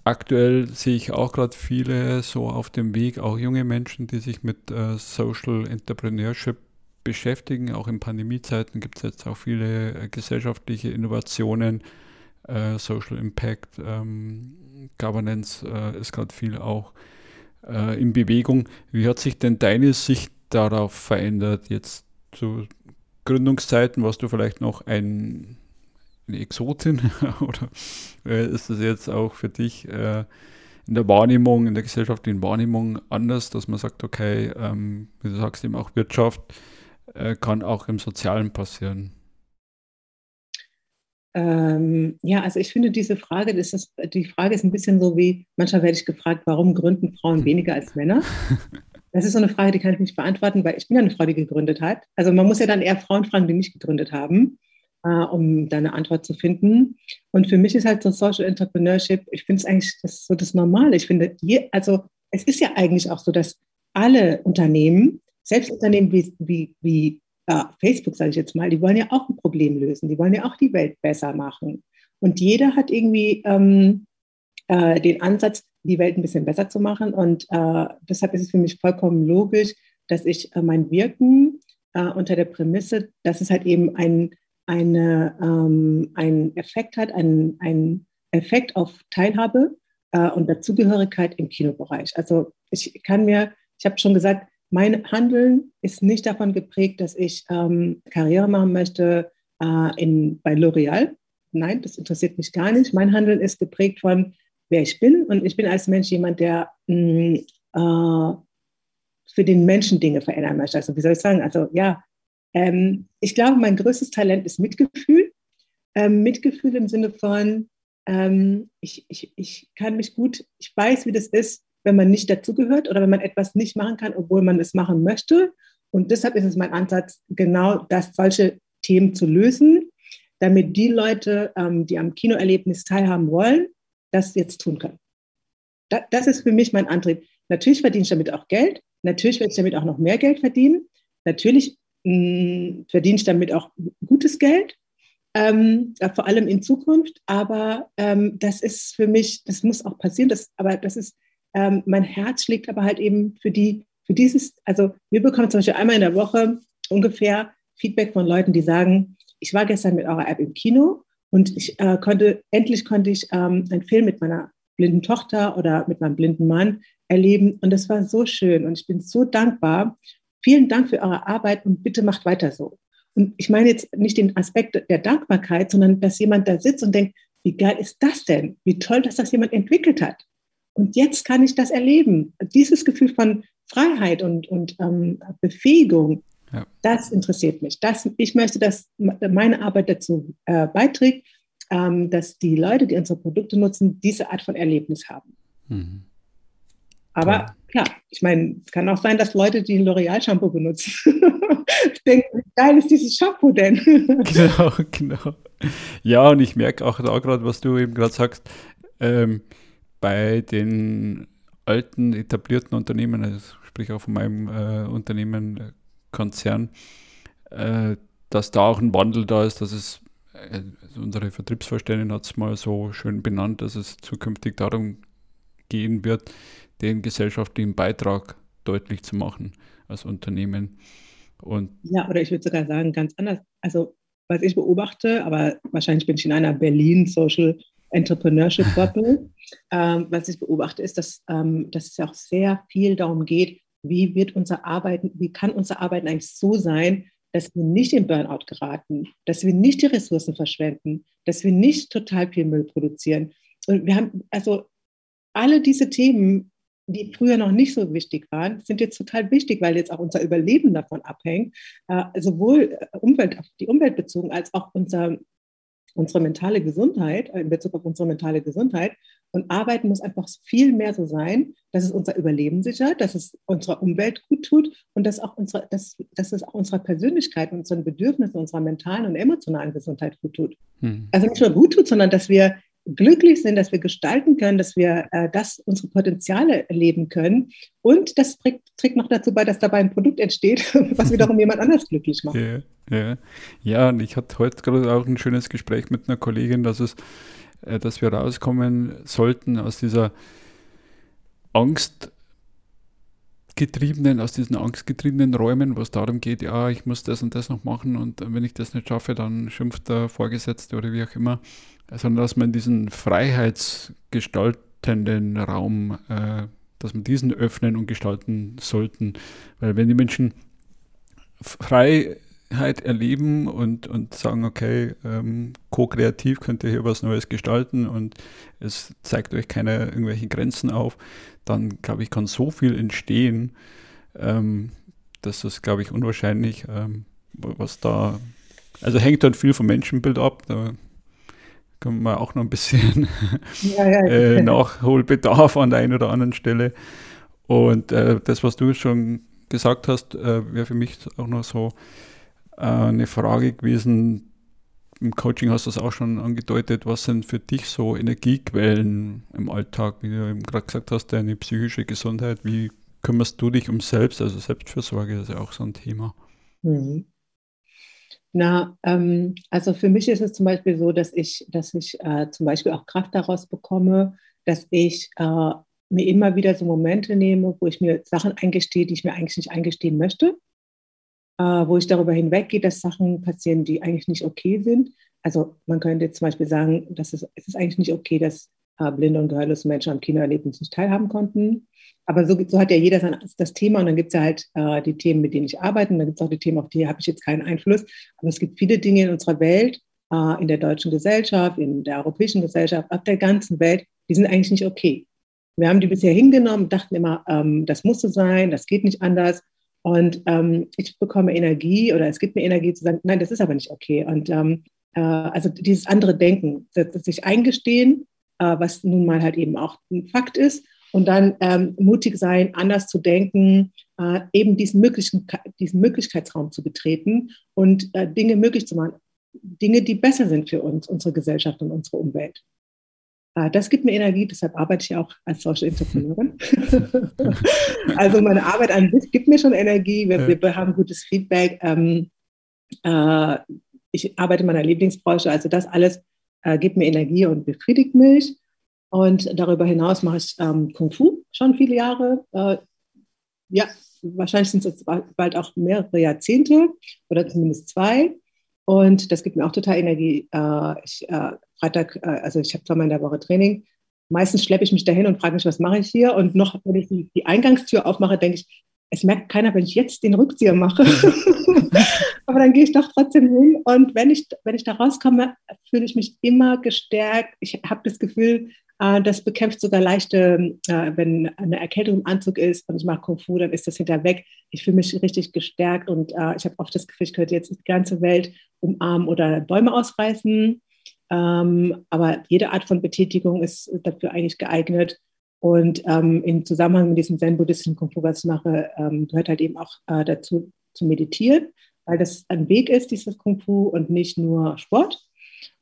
aktuell sehe ich auch gerade viele so auf dem Weg, auch junge Menschen, die sich mit äh, Social Entrepreneurship beschäftigen. Auch in Pandemiezeiten gibt es jetzt auch viele äh, gesellschaftliche Innovationen. Äh, Social Impact, ähm, Governance äh, ist gerade viel auch äh, in Bewegung. Wie hat sich denn deine Sicht darauf verändert, jetzt zu Gründungszeiten warst du vielleicht noch ein, eine Exotin [laughs] oder äh, ist das jetzt auch für dich äh, in der Wahrnehmung, in der gesellschaftlichen Wahrnehmung anders, dass man sagt, okay, ähm, wie du sagst, eben auch Wirtschaft äh, kann auch im Sozialen passieren?
Ähm, ja, also ich finde diese Frage, das ist, die Frage ist ein bisschen so wie, manchmal werde ich gefragt, warum gründen Frauen hm. weniger als Männer? [laughs] Das ist so eine Frage, die kann ich nicht beantworten, weil ich bin ja eine Frau, die gegründet hat. Also man muss ja dann eher Frauen fragen, die nicht gegründet haben, äh, um da eine Antwort zu finden. Und für mich ist halt so Social Entrepreneurship, ich finde es eigentlich das so das Normale. Ich finde, je, also es ist ja eigentlich auch so, dass alle Unternehmen, selbst Unternehmen wie, wie, wie äh, Facebook, sage ich jetzt mal, die wollen ja auch ein Problem lösen. Die wollen ja auch die Welt besser machen. Und jeder hat irgendwie ähm, äh, den Ansatz, die Welt ein bisschen besser zu machen. Und äh, deshalb ist es für mich vollkommen logisch, dass ich äh, mein Wirken äh, unter der Prämisse, dass es halt eben ein, eine, ähm, einen Effekt hat, einen, einen Effekt auf Teilhabe äh, und Dazugehörigkeit im Kinobereich. Also ich kann mir, ich habe schon gesagt, mein Handeln ist nicht davon geprägt, dass ich ähm, Karriere machen möchte äh, in, bei L'Oreal. Nein, das interessiert mich gar nicht. Mein Handeln ist geprägt von, wer ich bin. Und ich bin als Mensch jemand, der mh, mm, äh, für den Menschen Dinge verändern möchte. Also wie soll ich sagen? Also ja, ähm, ich glaube, mein größtes Talent ist Mitgefühl. Ähm, Mitgefühl im Sinne von, ähm, ich, ich, ich kann mich gut, ich weiß, wie das ist, wenn man nicht dazugehört oder wenn man etwas nicht machen kann, obwohl man es machen möchte. Und deshalb ist es mein Ansatz, genau das, solche Themen zu lösen, damit die Leute, ähm, die am Kinoerlebnis teilhaben wollen, das jetzt tun können. das ist für mich mein Antrieb. Natürlich verdiene ich damit auch Geld. Natürlich werde ich damit auch noch mehr Geld verdienen. Natürlich mh, mm, verdiene ich damit auch gutes Geld, ähm, vor allem in Zukunft. Aber ähm, das ist für mich, das muss auch passieren. Das, aber das ist, ähm, mein Herz schlägt aber halt eben für die, für dieses, also wir bekommen zum Beispiel einmal in der Woche ungefähr Feedback von Leuten, die sagen, ich war gestern mit eurer App im Kino und ich äh, konnte, endlich konnte ich ähm, einen Film mit meiner blinden Tochter oder mit meinem blinden Mann erleben. Und das war so schön. Und ich bin so dankbar. Vielen Dank für eure Arbeit und bitte macht weiter so. Und ich meine jetzt nicht den Aspekt der Dankbarkeit, sondern dass jemand da sitzt und denkt, wie geil ist das denn? Wie toll, dass das jemand entwickelt hat. Und jetzt kann ich das erleben. Dieses Gefühl von, Freiheit und, und ähm, Befähigung, ja. das interessiert mich. Das, ich möchte, dass meine Arbeit dazu äh, beiträgt, ähm, dass die Leute, die unsere Produkte nutzen, diese Art von Erlebnis haben. Mhm. Aber ja. klar, ich meine, es kann auch sein, dass Leute, die L'Oreal-Shampoo benutzen, [laughs] denken, wie geil ist dieses Shampoo denn? [laughs]
genau, genau. Ja, und ich merke auch da gerade, was du eben gerade sagst, ähm, bei den alten etablierten Unternehmen, also sprich auch von meinem äh, Unternehmen, äh, Konzern, äh, dass da auch ein Wandel da ist, dass es, äh, also unsere Vertriebsvorständin hat es mal so schön benannt, dass es zukünftig darum gehen wird, den gesellschaftlichen Beitrag deutlich zu machen als Unternehmen.
Und ja, oder ich würde sogar sagen, ganz anders. Also, was ich beobachte, aber wahrscheinlich bin ich in einer Berlin Social Entrepreneurship Bubble. [laughs] ähm, was ich beobachte, ist, dass, ähm, dass es auch sehr viel darum geht, wie wird unser Arbeiten, wie kann unser Arbeiten eigentlich so sein, dass wir nicht in Burnout geraten, dass wir nicht die Ressourcen verschwenden, dass wir nicht total viel Müll produzieren. Und wir haben, also alle diese Themen die früher noch nicht so wichtig waren, sind jetzt total wichtig, weil jetzt auch unser Überleben davon abhängt, äh, sowohl äh, Umwelt, die Umwelt bezogen als auch unser, unsere mentale Gesundheit, äh, in Bezug auf unsere mentale Gesundheit. Und Arbeiten muss einfach viel mehr so sein, dass es unser Überleben sichert, dass es unserer Umwelt gut tut und dass, auch unsere, dass, dass es auch unserer Persönlichkeit, unseren Bedürfnissen, unserer mentalen und emotionalen Gesundheit gut tut. Hm. Also nicht nur gut tut, sondern dass wir glücklich sind, dass wir gestalten können, dass wir äh, das, unsere Potenziale erleben können. Und das trägt, trägt, noch dazu bei, dass dabei ein Produkt entsteht, [laughs] was wiederum jemand anders glücklich macht.
Ja, ja. ja, und ich hatte heute gerade auch ein schönes Gespräch mit einer Kollegin, dass, es, äh, dass wir rauskommen sollten aus dieser Angst getriebenen, aus diesen angstgetriebenen Räumen, wo es darum geht, ja, ich muss das und das noch machen und wenn ich das nicht schaffe, dann schimpft der Vorgesetzte oder wie auch immer, sondern dass man diesen freiheitsgestaltenden Raum, äh, dass man diesen öffnen und gestalten sollten. Weil wenn die Menschen Freiheit erleben und, und sagen, okay, ähm, co-kreativ könnt ihr hier was Neues gestalten und es zeigt euch keine irgendwelchen Grenzen auf, dann glaube ich, kann so viel entstehen, ähm, dass das, glaube ich, unwahrscheinlich, ähm, was da, also hängt dann viel vom Menschenbild ab. Da können wir auch noch ein bisschen [laughs] ja, ja, äh, Nachholbedarf an der einen oder anderen Stelle. Und äh, das, was du schon gesagt hast, äh, wäre für mich auch noch so äh, eine Frage gewesen. Im Coaching hast du es auch schon angedeutet. Was sind für dich so Energiequellen im Alltag? Wie du eben gerade gesagt hast, deine psychische Gesundheit. Wie kümmerst du dich um selbst? Also Selbstfürsorge ist ja auch so ein Thema. Mhm.
Na, ähm, also für mich ist es zum Beispiel so, dass ich, dass ich äh, zum Beispiel auch Kraft daraus bekomme, dass ich äh, mir immer wieder so Momente nehme, wo ich mir Sachen eingestehe, die ich mir eigentlich nicht eingestehen möchte, äh, wo ich darüber hinweggehe, dass Sachen passieren, die eigentlich nicht okay sind. Also man könnte zum Beispiel sagen, dass es, es ist eigentlich nicht okay, dass äh, blinde und gehörlose Menschen am Kinoerlebnis nicht teilhaben konnten. Aber so, so, hat ja jeder sein, das Thema und dann gibt es ja halt äh, die Themen, mit denen ich arbeite und dann gibt es auch die Themen, auf die habe ich jetzt keinen Einfluss. Aber es gibt viele Dinge in unserer Welt, äh, in der deutschen Gesellschaft, in der europäischen Gesellschaft, auf der ganzen Welt, die sind eigentlich nicht okay. Wir haben die bisher hingenommen, dachten immer, ähm, das muss so sein, das geht nicht anders. Und ähm, ich bekomme Energie oder es gibt mir Energie zu sagen, nein, das ist aber nicht okay. Und ähm, äh, also dieses andere Denken, das, das sich eingestehen, äh, was nun mal halt eben auch ein Fakt ist und dann ähm, mutig sein, anders zu denken, äh, eben diesen, möglichen, diesen Möglichkeitsraum zu betreten und äh, Dinge möglich zu machen. Dinge, die besser sind für uns, unsere Gesellschaft und unsere Umwelt. Äh, das gibt mir Energie, deshalb arbeite ich auch als Social Entrepreneurin. [laughs] also meine Arbeit an sich gibt mir schon Energie, wir, wir haben gutes Feedback. Ähm, äh, ich arbeite in meiner Lieblingsbranche, also das alles äh, gibt mir Energie und befriedigt mich. Und darüber hinaus mache ich ähm, Kung Fu schon viele Jahre. Äh, ja, wahrscheinlich sind es bald auch mehrere Jahrzehnte oder zumindest zwei. Und das gibt mir auch total Energie. Äh, ich, äh, Freitag, äh, also ich habe zweimal in der Woche Training. Meistens schleppe ich mich dahin und frage mich, was mache ich hier? Und noch, wenn ich die, die Eingangstür aufmache, denke ich, es merkt keiner, wenn ich jetzt den Rückzieher mache. [laughs] Aber dann gehe ich doch trotzdem hin. Und wenn ich, wenn ich da rauskomme, fühle ich mich immer gestärkt. Ich habe das Gefühl, das bekämpft sogar leichte, äh, wenn eine Erkältung im Anzug ist und ich mache Kung Fu, dann ist das hinter weg. Ich fühle mich richtig gestärkt und äh, ich habe oft das Gefühl, ich könnte jetzt die ganze Welt umarmen oder Bäume ausreißen. Ähm, aber jede Art von Betätigung ist dafür eigentlich geeignet. Und ähm, im Zusammenhang mit diesem zen-buddhistischen Kung Fu, was ich mache, ähm, gehört halt eben auch dazu zu meditieren, weil das ein Weg ist, dieses Kung Fu und nicht nur Sport.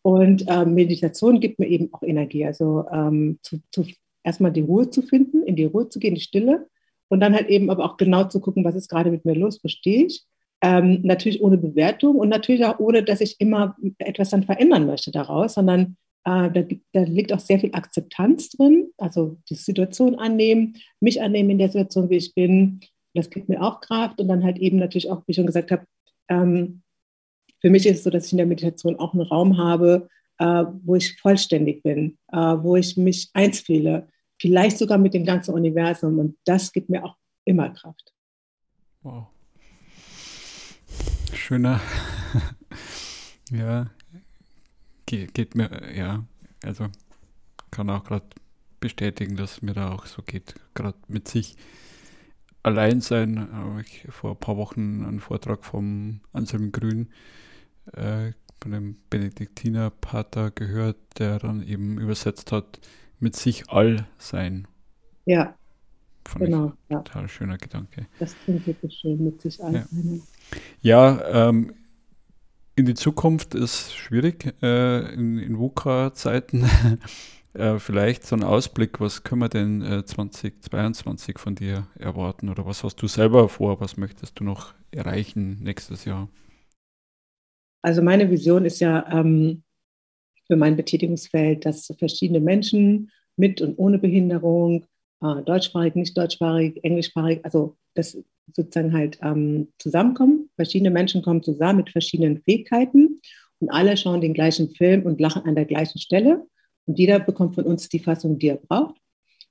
Und ähm, Meditation gibt mir eben auch Energie. Also ähm, zu, zu, erstmal die Ruhe zu finden, in die Ruhe zu gehen, die Stille. Und dann halt eben aber auch genau zu gucken, was ist gerade mit mir los, verstehe ich. Ähm, natürlich ohne Bewertung und natürlich auch ohne, dass ich immer etwas dann verändern möchte daraus, sondern äh, da, da, liegt auch sehr viel Akzeptanz drin, also die Situation annehmen, mich annehmen in der Situation, wie ich bin. Das gibt mir auch Kraft und dann halt eben natürlich auch, wie ich schon gesagt habe, ähm, für mich ist es so, dass ich in der Meditation auch einen Raum habe, äh, wo ich vollständig bin, äh, wo ich mich eins fühle, vielleicht sogar mit dem ganzen Universum. Und das gibt mir auch immer Kraft.
Wow. Schöner. [laughs] ja, Ge geht mir, ja, also kann auch gerade bestätigen, dass mir da auch so geht, gerade mit sich allein sein. Habe ich vor ein paar Wochen einen Vortrag vom Anselm Grün äh, von einem Benediktinerpater gehört, der dann eben übersetzt hat, mit sich all sein.
Ja.
Fand genau. Ja. Total schöner Gedanke.
Das klingt wirklich schön, mit sich all
ja. sein. Ja, ähm, in die Zukunft ist schwierig äh, in, in VUCA-Zeiten. [laughs] äh, vielleicht so ein Ausblick, was können wir denn äh, 2022 von dir erwarten oder was hast du selber vor, was möchtest du noch erreichen nächstes Jahr?
Also meine Vision ist ja ähm, für mein Betätigungsfeld, dass verschiedene Menschen mit und ohne Behinderung, äh, deutschsprachig, nicht deutschsprachig, englischsprachig, also das sozusagen halt ähm, zusammenkommen. Verschiedene Menschen kommen zusammen mit verschiedenen Fähigkeiten und alle schauen den gleichen Film und lachen an der gleichen Stelle. Und jeder bekommt von uns die Fassung, die er braucht.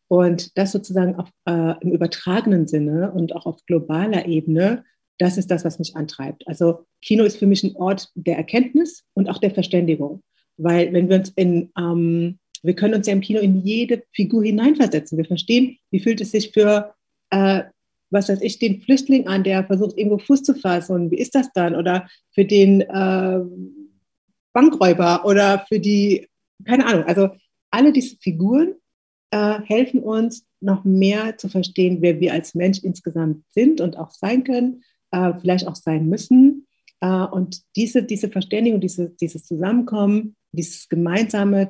Und das sozusagen auf, äh, im übertragenen Sinne und auch auf globaler Ebene das ist das, was mich antreibt. Also Kino ist für mich ein Ort der Erkenntnis und auch der Verständigung. Weil wenn wir uns in, ähm, wir können uns ja im Kino in jede Figur hineinversetzen. Wir verstehen, wie fühlt es sich für, äh, was weiß ich, den Flüchtling an, der versucht, irgendwo Fuß zu fassen. Und wie ist das dann? Oder für den äh, Bankräuber oder für die, keine Ahnung. Also alle diese Figuren äh, helfen uns, noch mehr zu verstehen, wer wir als Mensch insgesamt sind und auch sein können äh, vielleicht auch sein müssen. Äh, und diese, diese Verständigung, diese, dieses Zusammenkommen, dieses gemeinsame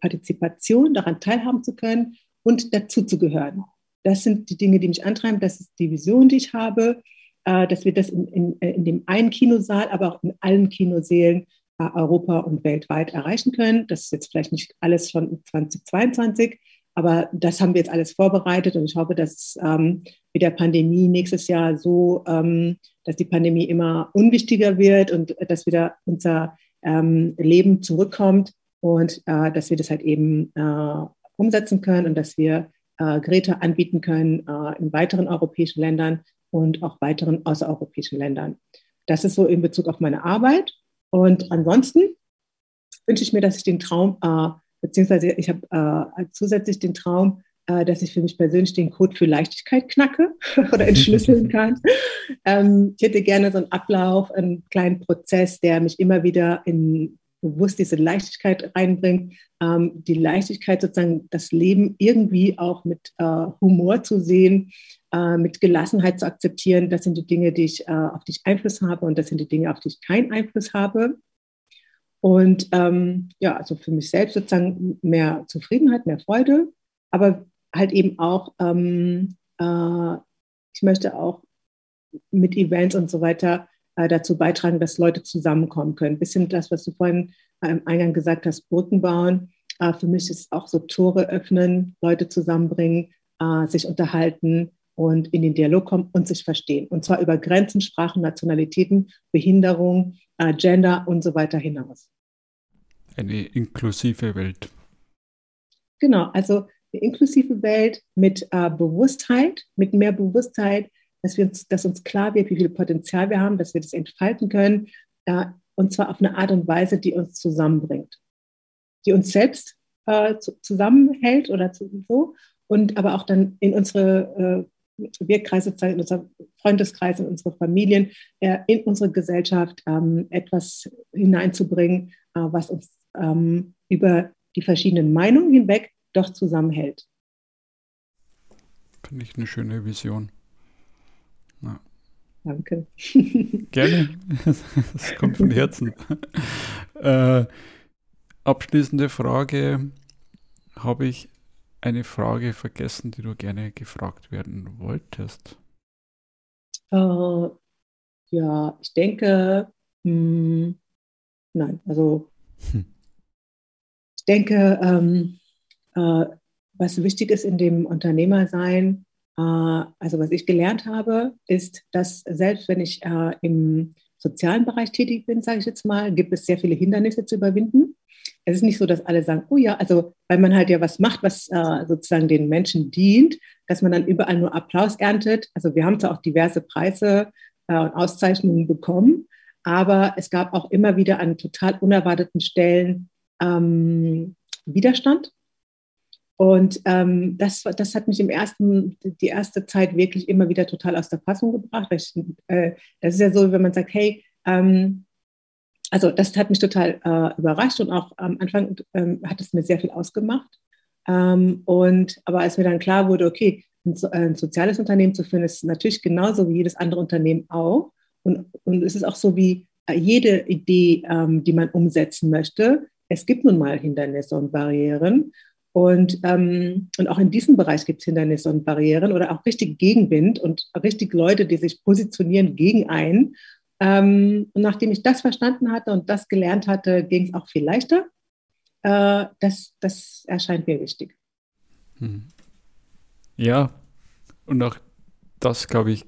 Partizipation, daran teilhaben zu können und dazuzugehören. Das sind die Dinge, die mich antreiben. Das ist die Vision, die ich habe, äh, dass wir das in, in, in dem einen Kinosaal, aber auch in allen Kinosälen äh, Europa und weltweit erreichen können. Das ist jetzt vielleicht nicht alles schon 2022, aber das haben wir jetzt alles vorbereitet und ich hoffe, dass ähm, mit der Pandemie nächstes Jahr so, ähm, dass die Pandemie immer unwichtiger wird und dass wieder unser ähm, Leben zurückkommt und äh, dass wir das halt eben äh, umsetzen können und dass wir äh, Geräte anbieten können äh, in weiteren europäischen Ländern und auch weiteren außereuropäischen Ländern. Das ist so in Bezug auf meine Arbeit. Und ansonsten wünsche ich mir, dass ich den Traum äh, beziehungsweise ich habe äh, zusätzlich den Traum, äh, dass ich für mich persönlich den Code für Leichtigkeit knacke [laughs] oder entschlüsseln [laughs] kann. ähm, ich hätte gerne so einen Ablauf, einen kleinen Prozess, der mich immer wieder in bewusst diese Leichtigkeit reinbringt, ähm, die Leichtigkeit sozusagen das Leben irgendwie auch mit äh, Humor zu sehen, äh, mit Gelassenheit zu akzeptieren. Das sind die Dinge, die ich, äh, auf die ich Einfluss habe und das sind die Dinge, auf die ich keinen Einfluss habe. Und ähm, ja, also für mich selbst sozusagen mehr Zufriedenheit, mehr Freude, aber halt eben auch, ähm, äh, ich möchte auch mit Events und so weiter äh, dazu beitragen, dass Leute zusammenkommen können. Bisschen das, was du vorhin im Eingang gesagt hast, Brücken bauen. Äh, für mich ist auch so Tore öffnen, Leute zusammenbringen, äh, sich unterhalten und in den Dialog kommen und sich verstehen. Und zwar über Grenzen, Sprachen, Nationalitäten, Behinderung, äh, Gender und so weiter hinaus.
Eine inklusive Welt.
Genau, also eine inklusive Welt mit äh, Bewusstheit, mit mehr Bewusstheit, dass, wir uns, dass uns klar wird, wie viel Potenzial wir haben, dass wir das entfalten können, äh, und zwar auf eine Art und Weise, die uns zusammenbringt, die uns selbst äh, zu, zusammenhält oder so und aber auch dann in unsere Wirkkreise, in unser Freundeskreis, in unsere Familien, äh, in unsere Gesellschaft ähm, etwas hineinzubringen, äh, was uns ähm, über die verschiedenen Meinungen hinweg doch zusammenhält.
Finde ich eine schöne Vision.
Ja. Danke. [laughs]
Gerne. [laughs] Das kommt von Herzen. Äh, abschließende Frage. Habe ich eine Frage vergessen, die du gerne gefragt werden wolltest?
Äh, ja, ich denke, mh, hm, nein, also hm. ich denke, ähm, äh, was wichtig ist in dem Unternehmersein, äh, also was ich gelernt habe, ist, dass selbst wenn ich äh, im sozialen Bereich tätig bin, sage ich jetzt mal, gibt es sehr viele Hindernisse zu überwinden. Es ist nicht so, dass alle sagen, oh ja, also weil man halt ja was macht, was äh, sozusagen den Menschen dient, dass man dann überall nur Applaus erntet. Also wir haben zwar auch diverse Preise äh, und Auszeichnungen bekommen, aber es gab auch immer wieder an total unerwarteten Stellen ähm, Widerstand und ähm, das, das hat mich im ersten, die erste Zeit wirklich immer wieder total aus der Fassung gebracht. Ich, äh, das ist ja so, wenn man sagt, hey, ähm, also das hat mich total äh, überrascht und auch am Anfang ähm, hat es mir sehr viel ausgemacht. Ähm, und aber als mir dann klar wurde, okay, ein, ein, soziales Unternehmen zu führen, ist natürlich genauso wie jedes andere Unternehmen auch. Und, und es ist auch so wie äh, jede Idee, ähm, die man umsetzen möchte. Es gibt nun mal Hindernisse und Barrieren. Und, ähm, und auch in diesem Bereich gibt es Hindernisse und Barrieren oder auch richtig Gegenwind und richtig Leute, die sich positionieren gegen einen. Ähm, und nachdem ich das verstanden hatte und das gelernt hatte, ging es auch viel leichter. Äh, das, das erscheint mir wichtig. Hm.
Ja, und auch das, glaube ich,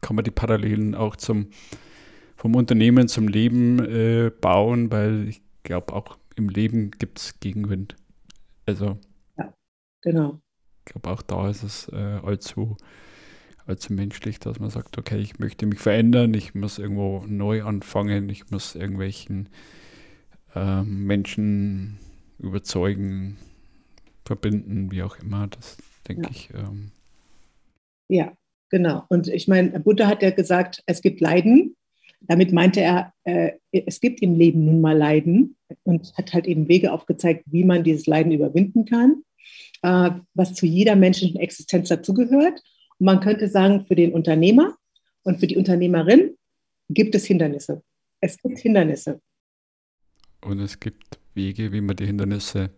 kann man die Parallelen auch zum, vom Unternehmen zum Leben äh, bauen, weil ich glaube, auch im Leben gibt es Gegenwind. Also.
Ja, genau.
Ich glaube, auch da ist es äh, allzu, allzu menschlich, dass man sagt, okay, ich möchte mich verändern, ich muss irgendwo neu anfangen, ich muss irgendwelchen äh, Menschen überzeugen, verbinden, wie auch immer. Das denke ja. ich. Ähm,
ja, genau. Und ich meine, Buddha hat ja gesagt, es gibt Leiden damit meinte er, äh, es gibt im Leben nun mal Leiden und hat halt eben Wege aufgezeigt, wie man dieses Leiden überwinden kann, äh, was zu jeder menschlichen Existenz dazugehört. Und man könnte sagen, für den Unternehmer und für die Unternehmerin gibt es Hindernisse. Es gibt Hindernisse.
Und es gibt Wege, wie man die Hindernisse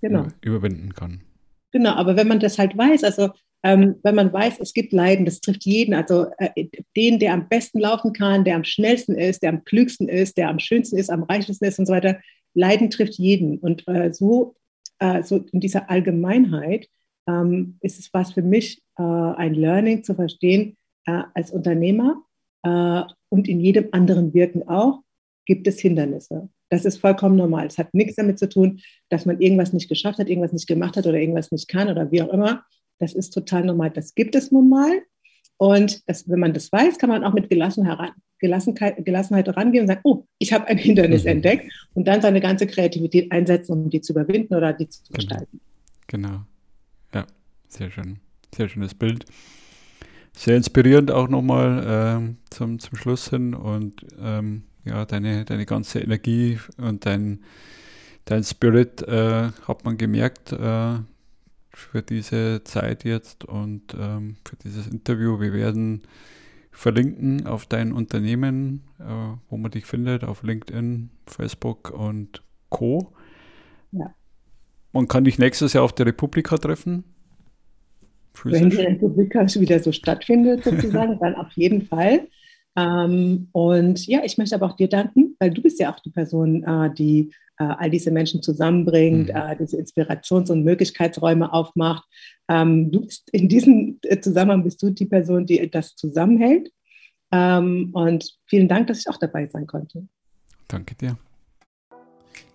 genau. überwinden kann.
Genau, aber wenn man das halt weiß, also ähm, wenn man weiß, es gibt Leiden, das trifft jeden, also äh, den, der am besten laufen kann, der am schnellsten ist, der am klügsten ist, der am schönsten ist, am reichsten ist und so weiter. Leiden trifft jeden. Und äh, so, äh, so in dieser Allgemeinheit ähm, ist es was für mich, äh, ein Learning zu verstehen, äh, als Unternehmer äh, und in jedem anderen Wirken auch, gibt es Hindernisse. Das ist vollkommen normal. Es hat nichts damit zu tun, dass man irgendwas nicht geschafft hat, irgendwas nicht gemacht hat oder irgendwas nicht kann oder wie auch immer das ist total normal. Das gibt es nun mal. Und das, wenn man das weiß, kann man auch mit Gelassen heran, Gelassenheit, Gelassenheit herangehen und sagen, oh, ich habe ein Hindernis mhm. entdeckt und dann seine ganze Kreativität einsetzen, um die zu überwinden oder die zu genau. gestalten.
Genau. Ja, sehr schön. Sehr schönes Bild. Sehr inspirierend auch nochmal ähm, zum, zum Schluss hin und ähm, ja, deine, deine ganze Energie und dein, dein Spirit äh, hat man gemerkt, äh, für diese Zeit jetzt und ähm, für dieses Interview. Wir werden verlinken auf dein Unternehmen, äh, wo man dich findet, auf LinkedIn, Facebook und Co. Ja. Man kann dich nächstes Jahr auf der Republika treffen.
Physisch. Wenn die Republika [laughs] wieder so stattfindet, sozusagen, dann auf jeden Fall. Ähm, und ja, ich möchte aber auch dir danken, weil du bist ja auch die Person, äh, die äh, all diese Menschen zusammenbringt, mhm. äh, diese Inspirations- und Möglichkeitsräume aufmacht. Ähm, du bist in diesem äh, Zusammenhang bist du die Person, die das zusammenhält. Ähm, und vielen Dank, dass ich auch dabei sein konnte.
Danke dir.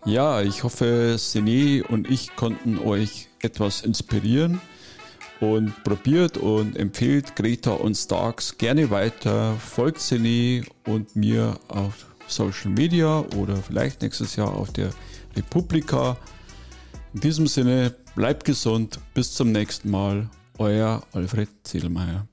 Ja, ich hoffe, Sene und ich konnten euch etwas inspirieren und probiert und empfehlt Greta und Starks gerne weiter. Folgt Sene und mir auf Social Media oder vielleicht nächstes Jahr auf der Republika. In diesem Sinne, bleibt gesund, bis zum nächsten Mal. Euer Alfred Ziedelmeier.